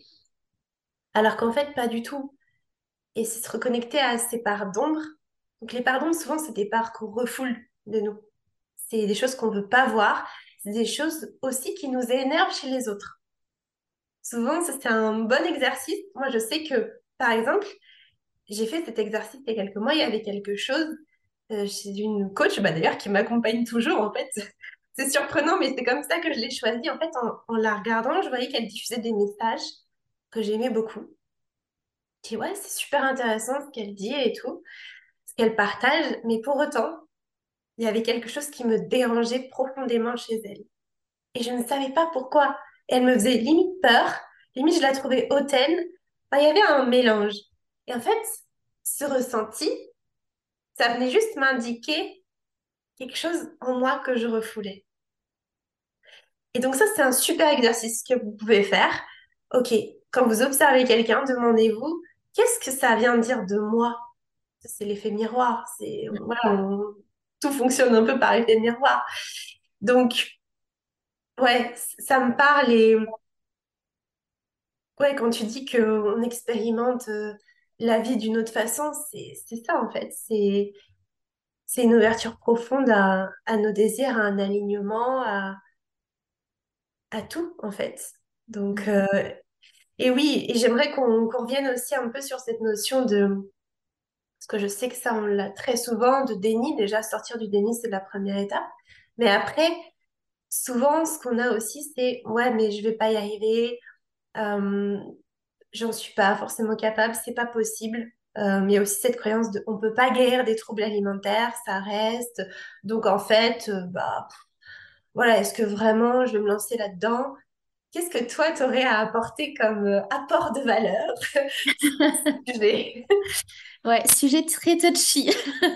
Alors qu'en fait, pas du tout. Et c'est se reconnecter à ces parts d'ombre. Donc les parts d'ombre, souvent, c'est des parts qu'on refoule de nous. C'est des choses qu'on veut pas voir. C'est des choses aussi qui nous énervent chez les autres. Souvent, c'est un bon exercice. Moi, je sais que, par exemple, j'ai fait cet exercice il y a quelques mois. Il y avait quelque chose euh, chez une coach, bah, d'ailleurs, qui m'accompagne toujours, en fait. c'est surprenant, mais c'est comme ça que je l'ai choisi. En fait, en, la regardant, je voyais qu'elle diffusait des messages que j'aimais beaucoup. Je dis, ouais, c'est super intéressant ce qu'elle dit et tout, ce qu'elle partage, mais pour autant, il y avait quelque chose qui me dérangeait profondément chez elle. Et je ne savais pas pourquoi. Elle me faisait limite peur, limite je la trouvais hautaine. il y avait un mélange. Et en fait, ce ressenti, ça venait juste m'indiquer quelque chose en moi que je refoulais. Et donc ça, c'est un super exercice que vous pouvez faire. Ok, quand vous observez quelqu'un, demandez-vous, qu'est-ce que ça vient dire de moi? C'est l'effet miroir. C'est tout fonctionne un peu par effet miroir. Donc, ouais, ça me parle et ouais, quand tu dis qu'on expérimente euh, la vie d'une autre façon, c'est ça en fait. C'est c'est une ouverture profonde à, nos désirs, à un alignement, à, à tout en fait. Donc, euh, et oui, et j'aimerais qu'on revienne aussi un peu sur cette notion de, parce que je sais que ça, on l'a très souvent, de déni. Déjà, sortir du déni, c'est la première étape. Mais après, souvent, ce qu'on a aussi, c'est ouais, mais je vais pas y arriver, euh, j'en suis pas forcément capable, c'est pas possible. Euh, il y a aussi cette croyance de on peut pas guérir des troubles alimentaires, ça reste. Donc en fait, euh, bah voilà, est-ce que vraiment je vais me lancer là-dedans? Qu'est-ce que toi, tu aurais à apporter comme apport de valeur? Sujet. Ouais, sujet très touchy.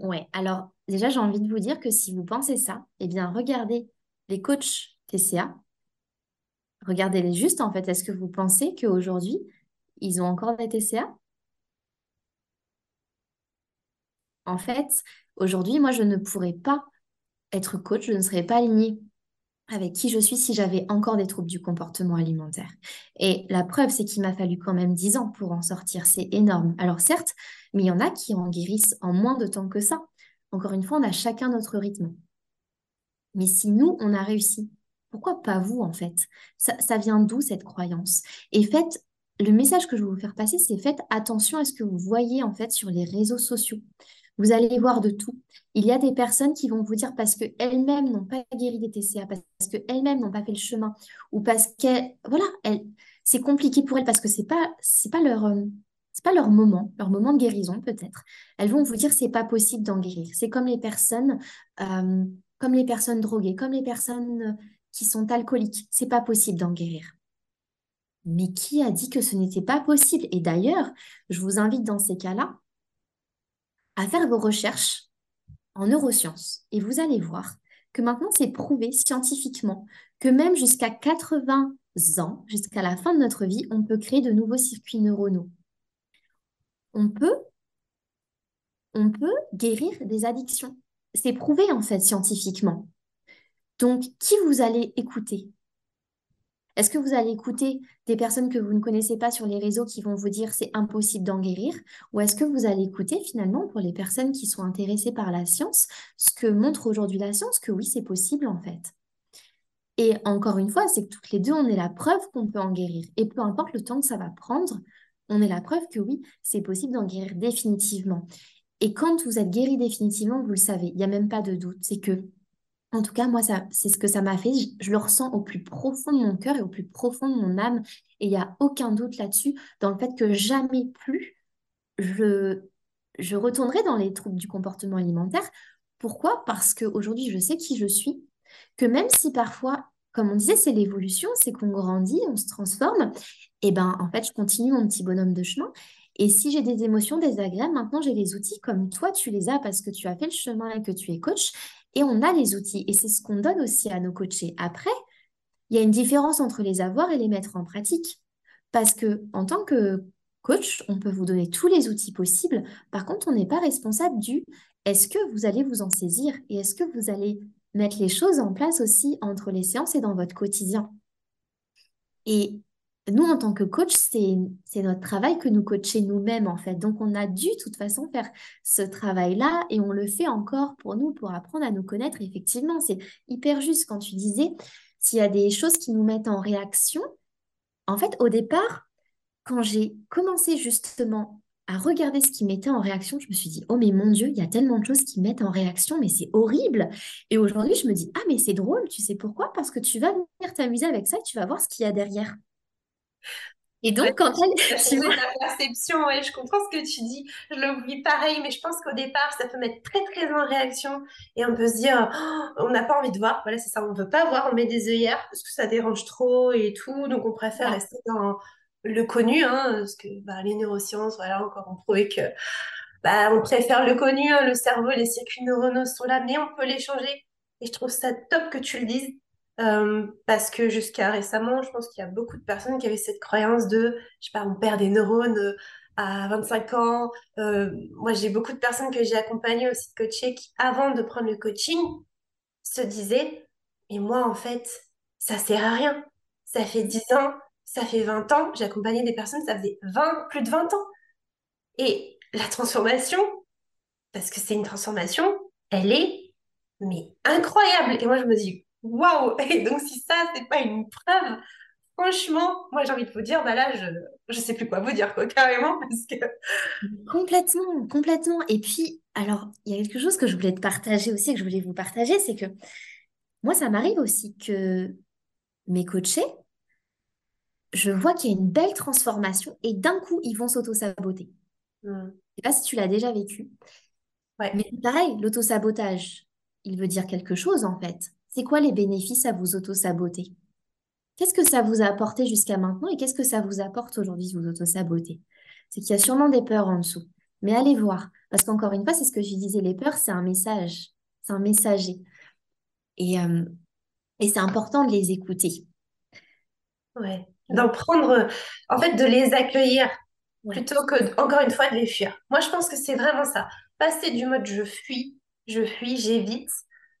Ouais, alors déjà, j'ai envie de vous dire que si vous pensez ça, eh bien, regardez les coachs TCA. Regardez-les juste, en fait. Est-ce que vous pensez qu'aujourd'hui, ils ont encore des TCA? En fait, aujourd'hui, moi, je ne pourrais pas être coach, je ne serais pas alignée avec qui je suis si j'avais encore des troubles du comportement alimentaire. Et la preuve, c'est qu'il m'a fallu quand même 10 ans pour en sortir. C'est énorme. Alors certes, mais il y en a qui en guérissent en moins de temps que ça. Encore une fois, on a chacun notre rythme. Mais si nous, on a réussi, pourquoi pas vous en fait? Ça, vient d'où cette croyance? Et faites, le message que je veux vous faire passer, c'est faites attention à ce que vous voyez en fait sur les réseaux sociaux. Vous allez voir de tout. Il y a des personnes qui vont vous dire parce qu'elles-mêmes n'ont pas guéri des TCA, parce qu'elles-mêmes n'ont pas fait le chemin, ou parce qu'elles, voilà, c'est compliqué pour elles parce que c'est pas, pas leur, euh, c'est pas leur moment, leur moment de guérison peut-être. Elles vont vous dire c'est pas possible d'en guérir. C'est comme les personnes, euh, comme les personnes droguées, comme les personnes qui sont alcooliques. C'est pas possible d'en guérir. Mais qui a dit que ce n'était pas possible? Et d'ailleurs, je vous invite dans ces cas-là à faire vos recherches en neurosciences et vous allez voir que maintenant c'est prouvé scientifiquement que même jusqu'à 80 ans, jusqu'à la fin de notre vie, on peut créer de nouveaux circuits neuronaux. On peut, on peut guérir des addictions. C'est prouvé en fait scientifiquement. Donc, qui vous allez écouter? Est-ce que vous allez écouter des personnes que vous ne connaissez pas sur les réseaux qui vont vous dire c'est impossible d'en guérir Ou est-ce que vous allez écouter finalement pour les personnes qui sont intéressées par la science, ce que montre aujourd'hui la science, que oui, c'est possible en fait? Et encore une fois, c'est que toutes les deux, on est la preuve qu'on peut en guérir. Et peu importe le temps que ça va prendre, on est la preuve que oui, c'est possible d'en guérir définitivement. Et quand vous êtes guéri définitivement, vous le savez, il n'y a même pas de doute, c'est que en tout cas, moi, c'est ce que ça m'a fait. Je, le ressens au plus profond de mon cœur et au plus profond de mon âme. Et il n'y a aucun doute là-dessus, dans le fait que jamais plus je, je retournerai dans les troubles du comportement alimentaire. Pourquoi? Parce qu'aujourd'hui, je sais qui je suis, que même si parfois, comme on disait, c'est l'évolution, c'est qu'on grandit, on se transforme, et eh ben en fait, je continue mon petit bonhomme de chemin. Et si j'ai des émotions désagréables, maintenant j'ai les outils comme toi, tu les as parce que tu as fait le chemin et que tu es coach. Et on a les outils. Et c'est ce qu'on donne aussi à nos coachés. Après, il y a une différence entre les avoir et les mettre en pratique. Parce que en tant que coach, on peut vous donner tous les outils possibles. Par contre, on n'est pas responsable du est-ce que vous allez vous en saisir et est-ce que vous allez mettre les choses en place aussi entre les séances et dans votre quotidien. Et nous, en tant que coach, c'est notre travail que nous coacher nous-mêmes, en fait. Donc, on a dû, de toute façon, faire ce travail-là et on le fait encore pour nous, pour apprendre à nous connaître. Effectivement, c'est hyper juste quand tu disais, s'il y a des choses qui nous mettent en réaction, en fait, au départ, quand j'ai commencé justement à regarder ce qui mettait en réaction, je me suis dit, oh mais mon Dieu, il y a tellement de choses qui mettent en réaction, mais c'est horrible. Et aujourd'hui, je me dis, ah mais c'est drôle, tu sais pourquoi? Parce que tu vas venir t'amuser avec ça et tu vas voir ce qu'il y a derrière. Et donc, quand elle. Tu vois... ta perception, ouais, je comprends ce que tu dis. Je vis pareil, mais je pense qu'au départ, ça peut mettre très, très en réaction. Et on peut se dire, oh, on n'a pas envie de voir. Voilà, c'est ça, on ne veut pas voir, on met des œillères parce que ça dérange trop et tout. Donc, on préfère rester dans le connu, hein, parce que bah, les neurosciences, voilà, encore on prouvé que bah, on préfère le connu, hein, le cerveau, les circuits neuronaux sont là, mais on peut les changer. Et je trouve ça top que tu le dises euh, parce que jusqu'à récemment, je pense qu'il y a beaucoup de personnes qui avaient cette croyance de, je sais pas, on perd des neurones euh, à 25 ans. Euh, moi, j'ai beaucoup de personnes que j'ai accompagnées aussi de coacher qui, avant de prendre le coaching, se disaient, mais moi, en fait, ça sert à rien. Ça fait 10 ans, ça fait 20 ans. J'ai accompagné des personnes, ça faisait 20, plus de 20 ans. Et la transformation, parce que c'est une transformation, elle est, mais incroyable. Et moi, je me dis, waouh Et donc, si ça, c'est pas une preuve, franchement, moi j'ai envie de vous dire, bah là, je je sais plus quoi vous dire, carrément, parce que... Complètement, complètement. Et puis, alors, il y a quelque chose que je voulais te partager aussi, que je voulais vous partager, c'est que moi, ça m'arrive aussi que mes coachés, je vois qu'il y a une belle transformation et d'un coup, ils vont s'auto-saboter. Je Hmm. ne sais pas si tu l'as déjà vécu. Ouais, Mais pareil, l'auto-sabotage, il veut dire quelque chose en fait. C'est quoi les bénéfices à vous auto-saboter? Qu'est-ce que ça vous a apporté jusqu'à maintenant et qu'est-ce que ça vous apporte aujourd'hui de vous auto-saboter? C'est qu'il y a sûrement des peurs en dessous. Mais allez voir. Parce qu'encore une fois, c'est ce que je disais, les peurs, c'est un message. C'est un messager. Et, euh, et c'est important de les écouter. ouais. D'en prendre, en fait, de les accueillir Ouais. plutôt que, encore une fois, de les fuir. Moi, je pense que c'est vraiment ça. Passer du mode je fuis, je fuis, j'évite,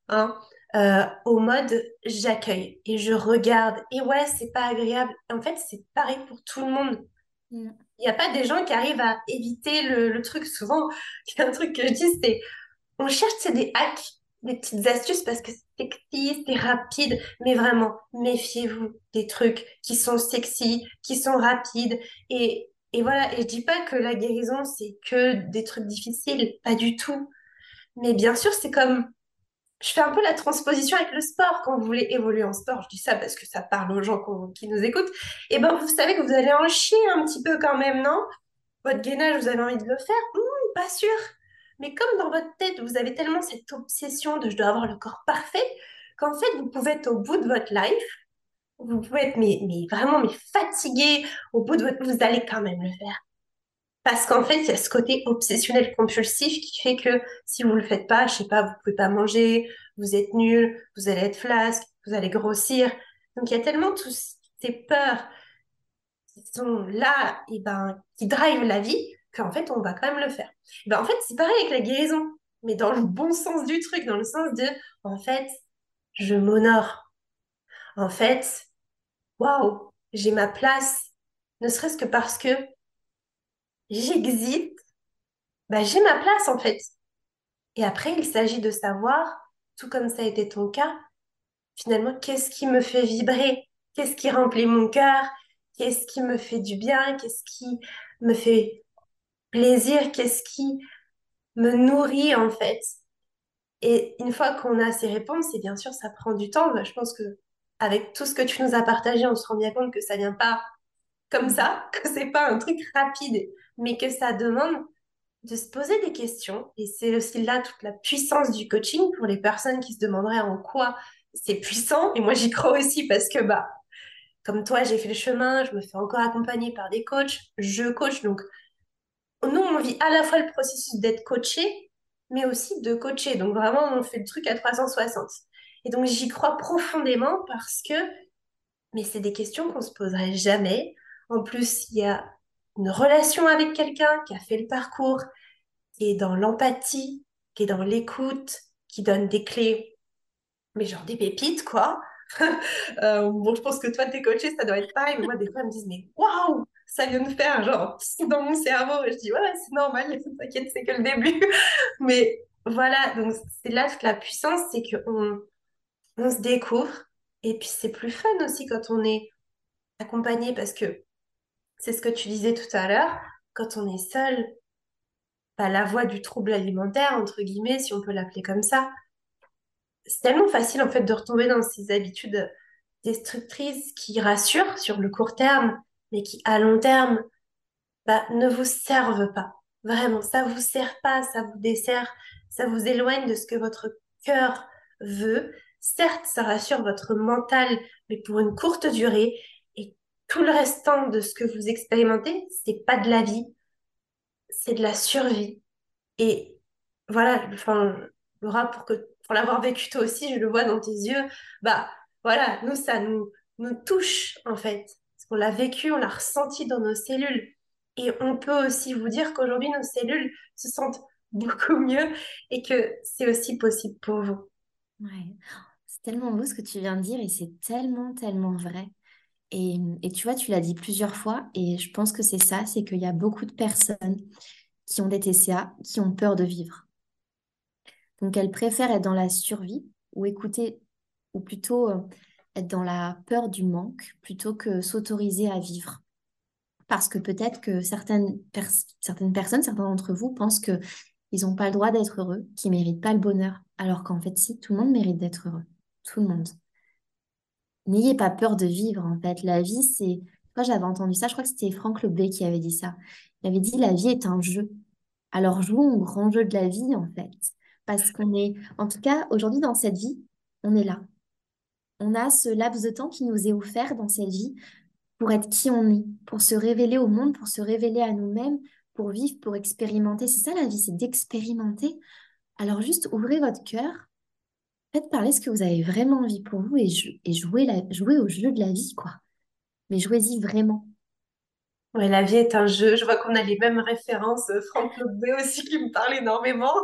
hein, euh, au mode j'accueille et je regarde. Et ouais, c'est pas agréable. En fait, c'est pareil pour tout le monde. Mm. Il n'y a pas des gens qui arrivent à éviter le, le truc. Souvent, il y a un truc que je dis, c'est on cherche, des hacks, des petites astuces parce que c'est sexy, c'est rapide. Mais vraiment, méfiez-vous des trucs qui sont sexy, qui sont rapides. Et, et voilà, et je dis pas que la guérison, c'est que des trucs difficiles, pas du tout. Mais bien sûr, c'est comme, je fais un peu la transposition avec le sport. Quand vous voulez évoluer en sport, je dis ça parce que ça parle aux gens qui nous écoutent. Et ben, vous savez que vous allez en chier un petit peu quand même, non? Votre gainage, vous avez envie de le faire? Hmm, pas sûr. Mais comme dans votre tête, vous avez tellement cette obsession de je dois avoir le corps parfait, qu'en fait, vous pouvez être au bout de votre life, vous pouvez être mais, mais vraiment mais fatigué, au bout de votre... Vous allez quand même le faire. Parce qu'en fait, il y a ce côté obsessionnel compulsif qui fait que si vous le faites pas, je sais pas, vous pouvez pas manger, vous êtes nul, vous allez être flasque, vous allez grossir. Donc il y a tellement toutes ces peurs qui sont là et ben qui drivent la vie qu'en fait on va quand même le faire. Ben, en fait, c'est pareil avec la guérison, mais dans le bon sens du truc, dans le sens de en fait, je m'honore. En fait, waouh, j'ai ma place, ne serait-ce que parce que j'existe, ben, j'ai ma place en fait. Et après, il s'agit de savoir, tout comme ça a été ton cas, finalement, qu'est-ce qui me fait vibrer? Qu'est-ce qui remplit mon cœur? Qu'est-ce qui me fait du bien? Qu'est-ce qui me fait plaisir? Qu'est-ce qui me nourrit en fait? Et une fois qu'on a ces réponses, et bien sûr, ça prend du temps, je pense que avec tout ce que tu nous as partagé, on se rend bien compte que ça vient pas comme Mm. ça, que c'est pas un truc rapide, mais que ça demande de se poser des questions. Et c'est aussi là toute la puissance du coaching pour les personnes qui se demanderaient en quoi c'est puissant. Et moi, j'y crois aussi parce que, bah, comme toi, j'ai fait le chemin, je me fais encore accompagner par des coachs, je coach. Donc, nous, on vit à la fois le processus d'être coaché, mais aussi de coacher. Donc, vraiment, on fait le truc à 360. Et donc, j'y crois profondément parce que, mais c'est des questions qu'on se poserait jamais. En plus, il y a une relation avec quelqu'un qui a fait le parcours, qui est dans l'empathie, qui est dans l'écoute, qui donne des clés, mais genre des pépites, quoi. Euh, bon, je pense que toi, t'es coaché, ça doit être pareil, mais moi, des fois, elles me disent, mais waouh, ça vient de faire, genre, dans mon cerveau. Et je dis, ouais, c'est normal, t'inquiète, c'est que le début. Mais voilà, donc c'est là toute la puissance, c'est qu'on on se découvre, et puis c'est plus fun aussi quand on est accompagné, parce que c'est ce que tu disais tout à l'heure, quand on est seul, bah, la voie du trouble alimentaire, entre guillemets, si on peut l'appeler comme ça, c'est tellement facile en fait de retomber dans ces habitudes destructrices qui rassurent sur le court terme, mais qui à long terme bah, ne vous servent pas. Vraiment, ça vous sert pas, ça vous dessert, ça vous éloigne de ce que votre cœur veut. Certes, ça rassure votre mental, mais pour une courte durée. Et tout le restant de ce que vous expérimentez, c'est pas de la vie, c'est de la survie. Et voilà, enfin, Laura, pour pour l'avoir vécu toi aussi, je le vois dans tes yeux, bah voilà, nous, ça nous, nous touche en fait. Qu'on l'a vécu, on l'a ressenti dans nos cellules. Et on peut aussi vous dire qu'aujourd'hui, nos cellules se sentent beaucoup mieux et que c'est aussi possible pour vous. Ouais. C'est tellement beau ce que tu viens de dire et c'est tellement, tellement vrai. Et, et tu vois, tu l'as dit plusieurs fois et je pense que c'est ça, c'est qu'il y a beaucoup de personnes qui ont des TCA, qui ont peur de vivre. Donc elles préfèrent être dans la survie ou écouter, ou plutôt euh, être dans la peur du manque plutôt que s'autoriser à vivre. Parce que peut-être que certaines, certaines personnes, certains d'entre vous pensent qu'ils n'ont pas le droit d'être heureux, qu'ils ne méritent pas le bonheur. Alors qu'en fait, si, tout le monde mérite d'être heureux. Tout le monde. N'ayez pas peur de vivre, en fait. La vie, c'est... Moi, j'avais entendu ça, je crois que c'était Franck Lobé qui avait dit ça. Il avait dit, la vie est un jeu. Alors jouons au grand jeu de la vie, en fait. Parce qu'on est, en tout cas, aujourd'hui, dans cette vie, on est là. On a ce laps de temps qui nous est offert dans cette vie pour être qui on est, pour se révéler au monde, pour se révéler à nous-mêmes, pour vivre, pour expérimenter. C'est ça la vie, c'est d'expérimenter. Alors juste ouvrez votre cœur, faites parler ce que vous avez vraiment envie pour vous et, jouez, la, au jeu de la vie, quoi. Mais jouez-y vraiment. Ouais, la vie est un jeu. Je vois qu'on a les mêmes références. Franck Lobé aussi qui me parle énormément.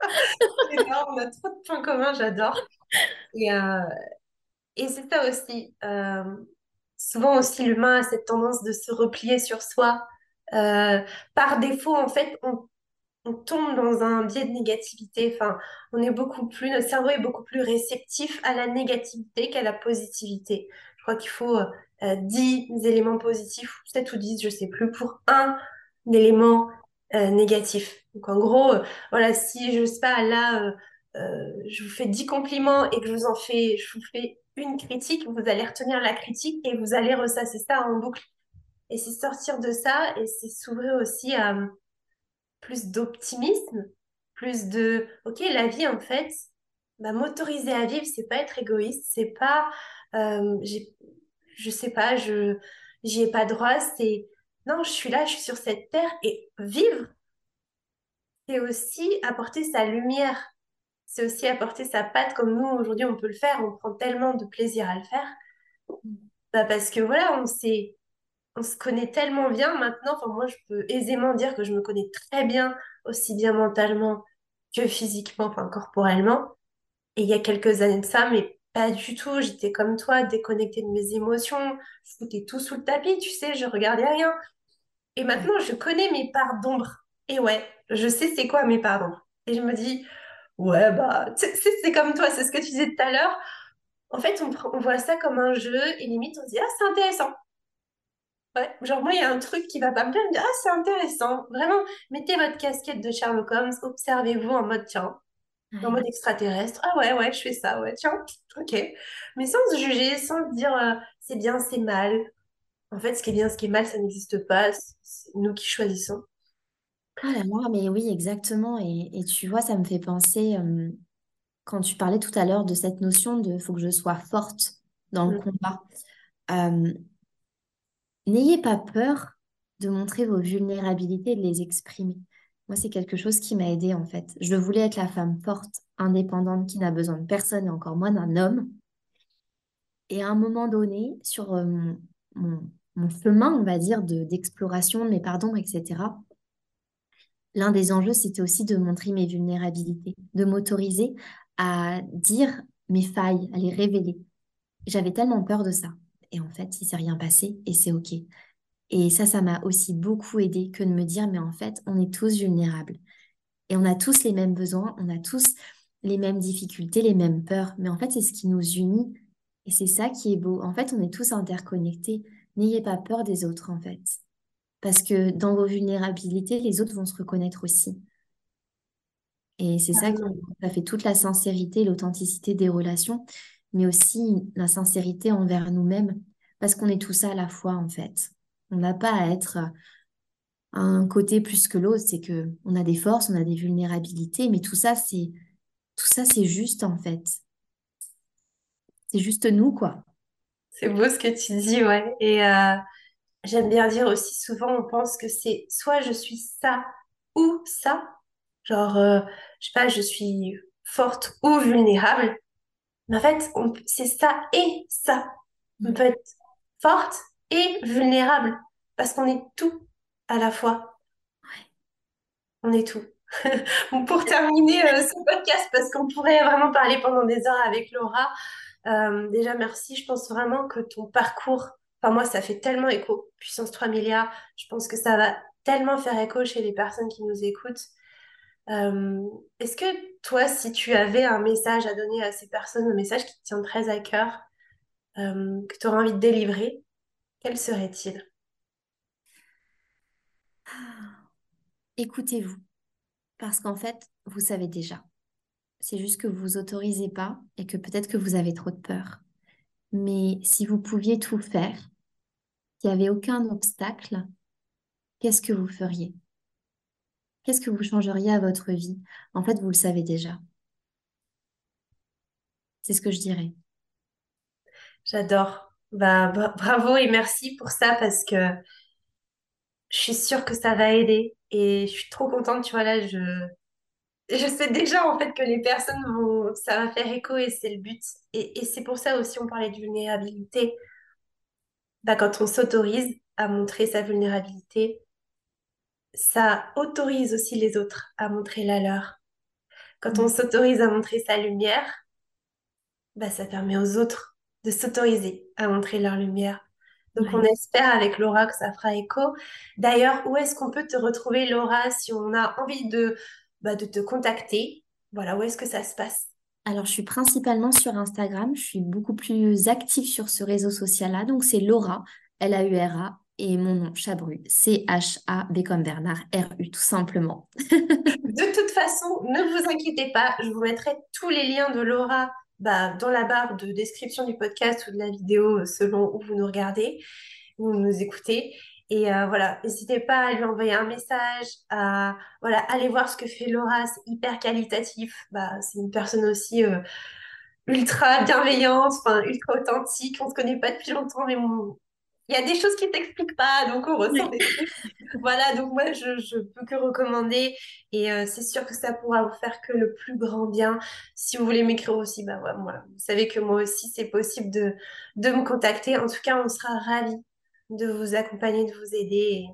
on a trop de points communs, j'adore. Et, euh, et c'est ça aussi. Euh, souvent aussi, l'humain a cette tendance de se replier sur soi. Euh, par défaut, en fait, on, tombe dans un biais de négativité. Enfin, on est beaucoup plus, notre cerveau est beaucoup plus réceptif à la négativité qu'à la positivité. Je crois qu'il faut euh, 10 éléments positifs, 7 ou 10, je sais plus, pour un élément euh, négatif. Donc en gros, voilà, si je sais pas, là, je vous fais 10 compliments et que je vous en fais, je vous fais une critique, vous allez retenir la critique et vous allez ressasser ça en boucle. Et c'est sortir de ça et c'est s'ouvrir aussi à plus d'optimisme, plus de, ok, la vie en fait, bah, m'autoriser à vivre, c'est pas être égoïste, c'est pas, euh, je sais pas, je j'y ai pas droit, c'est non, je suis là, je suis sur cette terre et vivre, c'est aussi apporter sa lumière, c'est aussi apporter sa patte comme nous aujourd'hui on peut le faire, on prend tellement de plaisir à le faire. Bah parce que voilà, on s'est on se connaît tellement bien maintenant, enfin moi je peux aisément dire que je me connais très bien aussi bien mentalement que physiquement, enfin corporellement. Et il y a quelques années de ça, mais pas du tout. J'étais comme toi, déconnectée de mes émotions. Je foutais tout sous le tapis, tu sais, je regardais rien. Et maintenant, je connais mes parts d'ombre. Et ouais, je sais c'est quoi mes parts d'ombre. Et je me dis, ouais, bah, c'est comme toi, c'est ce que tu disais tout à l'heure. En fait, on, on voit ça comme un jeu et limite, on se dit, ah, c'est intéressant. Ouais, genre moi, il y a un truc qui va pas me plaire, je me dis, ah, c'est intéressant. Vraiment, mettez votre casquette de Sherlock Holmes, observez-vous en mode, tiens, en mode extraterrestre. Ah ouais, ouais, je fais ça, ouais, tiens, ok. Mais sans se juger, sans se dire euh, c'est bien, c'est mal. En fait, ce qui est bien, ce qui est mal, ça n'existe pas. C'est nous qui choisissons. Ah là là, mais oui, exactement. Et, tu vois, ça me fait penser, euh, quand tu parlais tout à l'heure de cette notion de faut que je sois forte dans le mm. combat. Euh, n'ayez pas peur de montrer vos vulnérabilités et de les exprimer. Moi, c'est quelque chose qui m'a aidée en fait. Je voulais être la femme forte, indépendante, qui n'a besoin de personne et encore moins d'un homme. Et à un moment donné, sur euh, mon, chemin, on va dire, d'exploration de, mes pardons, etc., l'un des enjeux, c'était aussi de montrer mes vulnérabilités, de m'autoriser à dire mes failles, à les révéler. J'avais tellement peur de ça. Et en fait, il s'est rien passé et c'est OK. Et ça, ça m'a aussi beaucoup aidé que de me dire, mais en fait, on est tous vulnérables. Et on a tous les mêmes besoins, on a tous les mêmes difficultés, les mêmes peurs. Mais en fait, c'est ce qui nous unit. Et c'est ça qui est beau. En fait, on est tous interconnectés. N'ayez pas peur des autres, en fait. Parce que dans vos vulnérabilités, les autres vont se reconnaître aussi. Et c'est ça qui ça fait toute la sincérité, l'authenticité des relations, mais aussi la sincérité envers nous-mêmes, parce qu'on est tout ça à la fois, en fait. On n'a pas à être un côté plus que l'autre, c'est que on a des forces, on a des vulnérabilités, mais tout ça, c'est tout ça, c'est juste en fait. C'est juste nous, quoi. C'est beau ce que tu dis, ouais. Et euh, j'aime bien dire aussi souvent, on pense que c'est soit je suis ça ou ça. Genre, euh, je sais pas, je suis forte ou vulnérable. Mais en fait, c'est ça et ça. On mm. peut être forte et vulnérable parce qu'on est tout à la fois. On est tout. pour terminer euh, ce podcast, parce qu'on pourrait vraiment parler pendant des heures avec Laura, euh, déjà merci. Je pense vraiment que ton parcours, enfin moi, ça fait tellement écho. Puissance 3 milliards, je pense que ça va tellement faire écho chez les personnes qui nous écoutent. Euh, est-ce que toi, si tu avais un message à donner à ces personnes, un message qui te tient très à cœur, euh, que tu auras envie de délivrer, quel serait-il? Ah, Écoutez-vous, parce qu'en fait, vous savez déjà. C'est juste que vous autorisez pas et que peut-être que vous avez trop de peur. Mais si vous pouviez tout faire, qu'il n'y avait aucun obstacle, qu'est-ce que vous feriez? Qu'est-ce que vous changeriez à votre vie? En fait, vous le savez déjà. C'est ce que je dirais. J'adore. Bah, bra- bravo et merci pour ça parce que je suis sûre que ça va aider et je suis trop contente, tu vois, là, je, je sais déjà en fait que les personnes vont, ça va faire écho et c'est le but. Et, et c'est pour ça aussi on parlait de vulnérabilité. Bah, quand on s'autorise à montrer sa vulnérabilité, ça autorise aussi les autres à montrer la leur. Quand on Mm. s'autorise à montrer sa lumière, bah, ça permet aux autres de s'autoriser à montrer leur lumière. Donc on espère avec Laura que ça fera écho. D'ailleurs, où est-ce qu'on peut te retrouver, Laura, si on a envie de, bah, de te contacter? Voilà, où est-ce que ça se passe? Alors, je suis principalement sur Instagram. Je suis beaucoup plus active sur ce réseau social-là. Donc, c'est Laura, L-A-U-R-A, et mon nom, Chabru, C-H-A-B comme Bernard, R-U, tout simplement. De toute façon, ne vous inquiétez pas, je vous mettrai tous les liens de Laura bah, dans la barre de description du podcast ou de la vidéo selon où vous nous regardez, où vous nous écoutez. Et euh, voilà, n'hésitez pas à lui envoyer un message, à voilà, aller voir ce que fait Laura, c'est hyper qualitatif. Bah, c'est une personne aussi euh, ultra bienveillante, enfin ultra authentique. On se connaît pas depuis longtemps, mais on- il y a des choses qui t'expliquent pas, donc on ressent des trucs. Voilà, donc moi je, je peux que recommander et euh, c'est sûr que ça pourra vous faire que le plus grand bien. Si vous voulez m'écrire aussi, bah ouais, voilà, vous savez que moi aussi c'est possible de, de me contacter. En tout cas, on sera ravis de vous accompagner, de vous aider.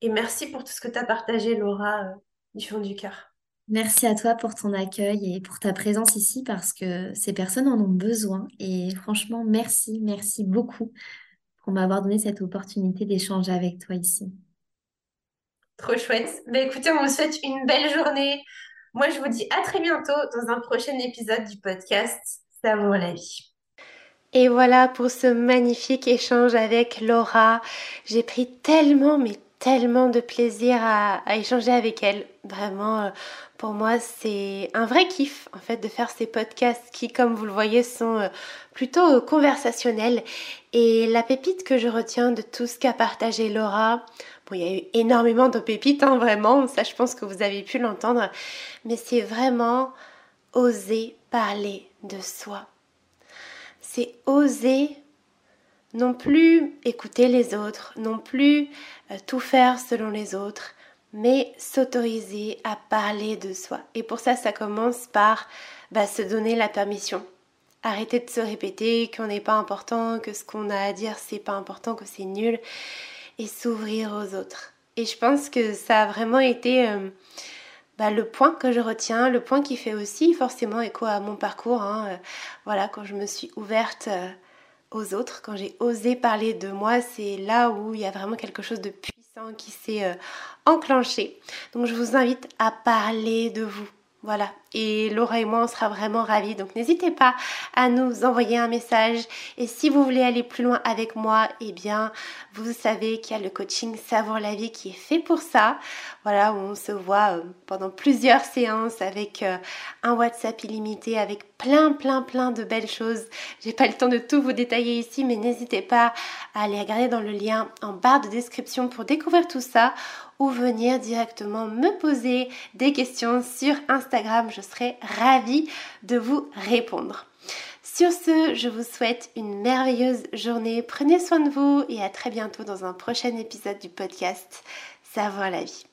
Et, et merci pour tout ce que tu as partagé, Laura, euh, du fond du cœur. Merci à toi pour ton accueil et pour ta présence ici parce que ces personnes en ont besoin. Et franchement, merci, merci beaucoup pour m'avoir donné cette opportunité d'échanger avec toi ici. Trop chouette. Bah écoutez, on vous souhaite une belle journée. Moi, je vous dis à très bientôt dans un prochain épisode du podcast Savoure la vie. Et voilà pour ce magnifique échange avec Laura. J'ai pris tellement, mais tellement de plaisir à, échanger avec elle. Vraiment, euh, pour moi, c'est un vrai kiff, en fait, de faire ces podcasts qui, comme vous le voyez, sont euh, plutôt euh, conversationnels. Et la pépite que je retiens de tout ce qu'a partagé Laura, bon, il y a eu énormément de pépites, hein, vraiment, ça je pense que vous avez pu l'entendre, mais c'est vraiment oser parler de soi c'est oser non plus écouter les autres, non plus euh, tout faire selon les autres, mais s'autoriser à parler de soi. Et pour ça, ça commence par bah, se donner la permission. Arrêter de se répéter qu'on n'est pas important, que ce qu'on a à dire c'est pas important, que c'est nul, et s'ouvrir aux autres. Et je pense que ça a vraiment été euh, bah, le point que je retiens, le point qui fait aussi forcément écho à mon parcours. Hein, euh, voilà, quand je me suis ouverte euh, aux autres, quand j'ai osé parler de moi, c'est là où il y a vraiment quelque chose de puissant qui s'est euh, enclenché. Donc je vous invite à parler de vous. Voilà, et Laura et moi, on sera vraiment ravis. Donc n'hésitez pas à nous envoyer un message. Et si vous voulez aller plus loin avec moi, eh bien, vous savez qu'il y a le coaching Savoir la vie qui est fait pour ça. Voilà, où on se voit euh, pendant plusieurs séances avec euh, un WhatsApp illimité, avec plein, plein, plein de belles choses. J'ai pas le temps de tout vous détailler ici, mais n'hésitez pas à aller regarder dans le lien en barre de description pour découvrir tout ça ou venir directement me poser des questions sur Instagram. Je serai ravie de vous répondre. Sur ce, je vous souhaite une merveilleuse journée. Prenez soin de vous et à très bientôt dans un prochain épisode du podcast Savoir la vie.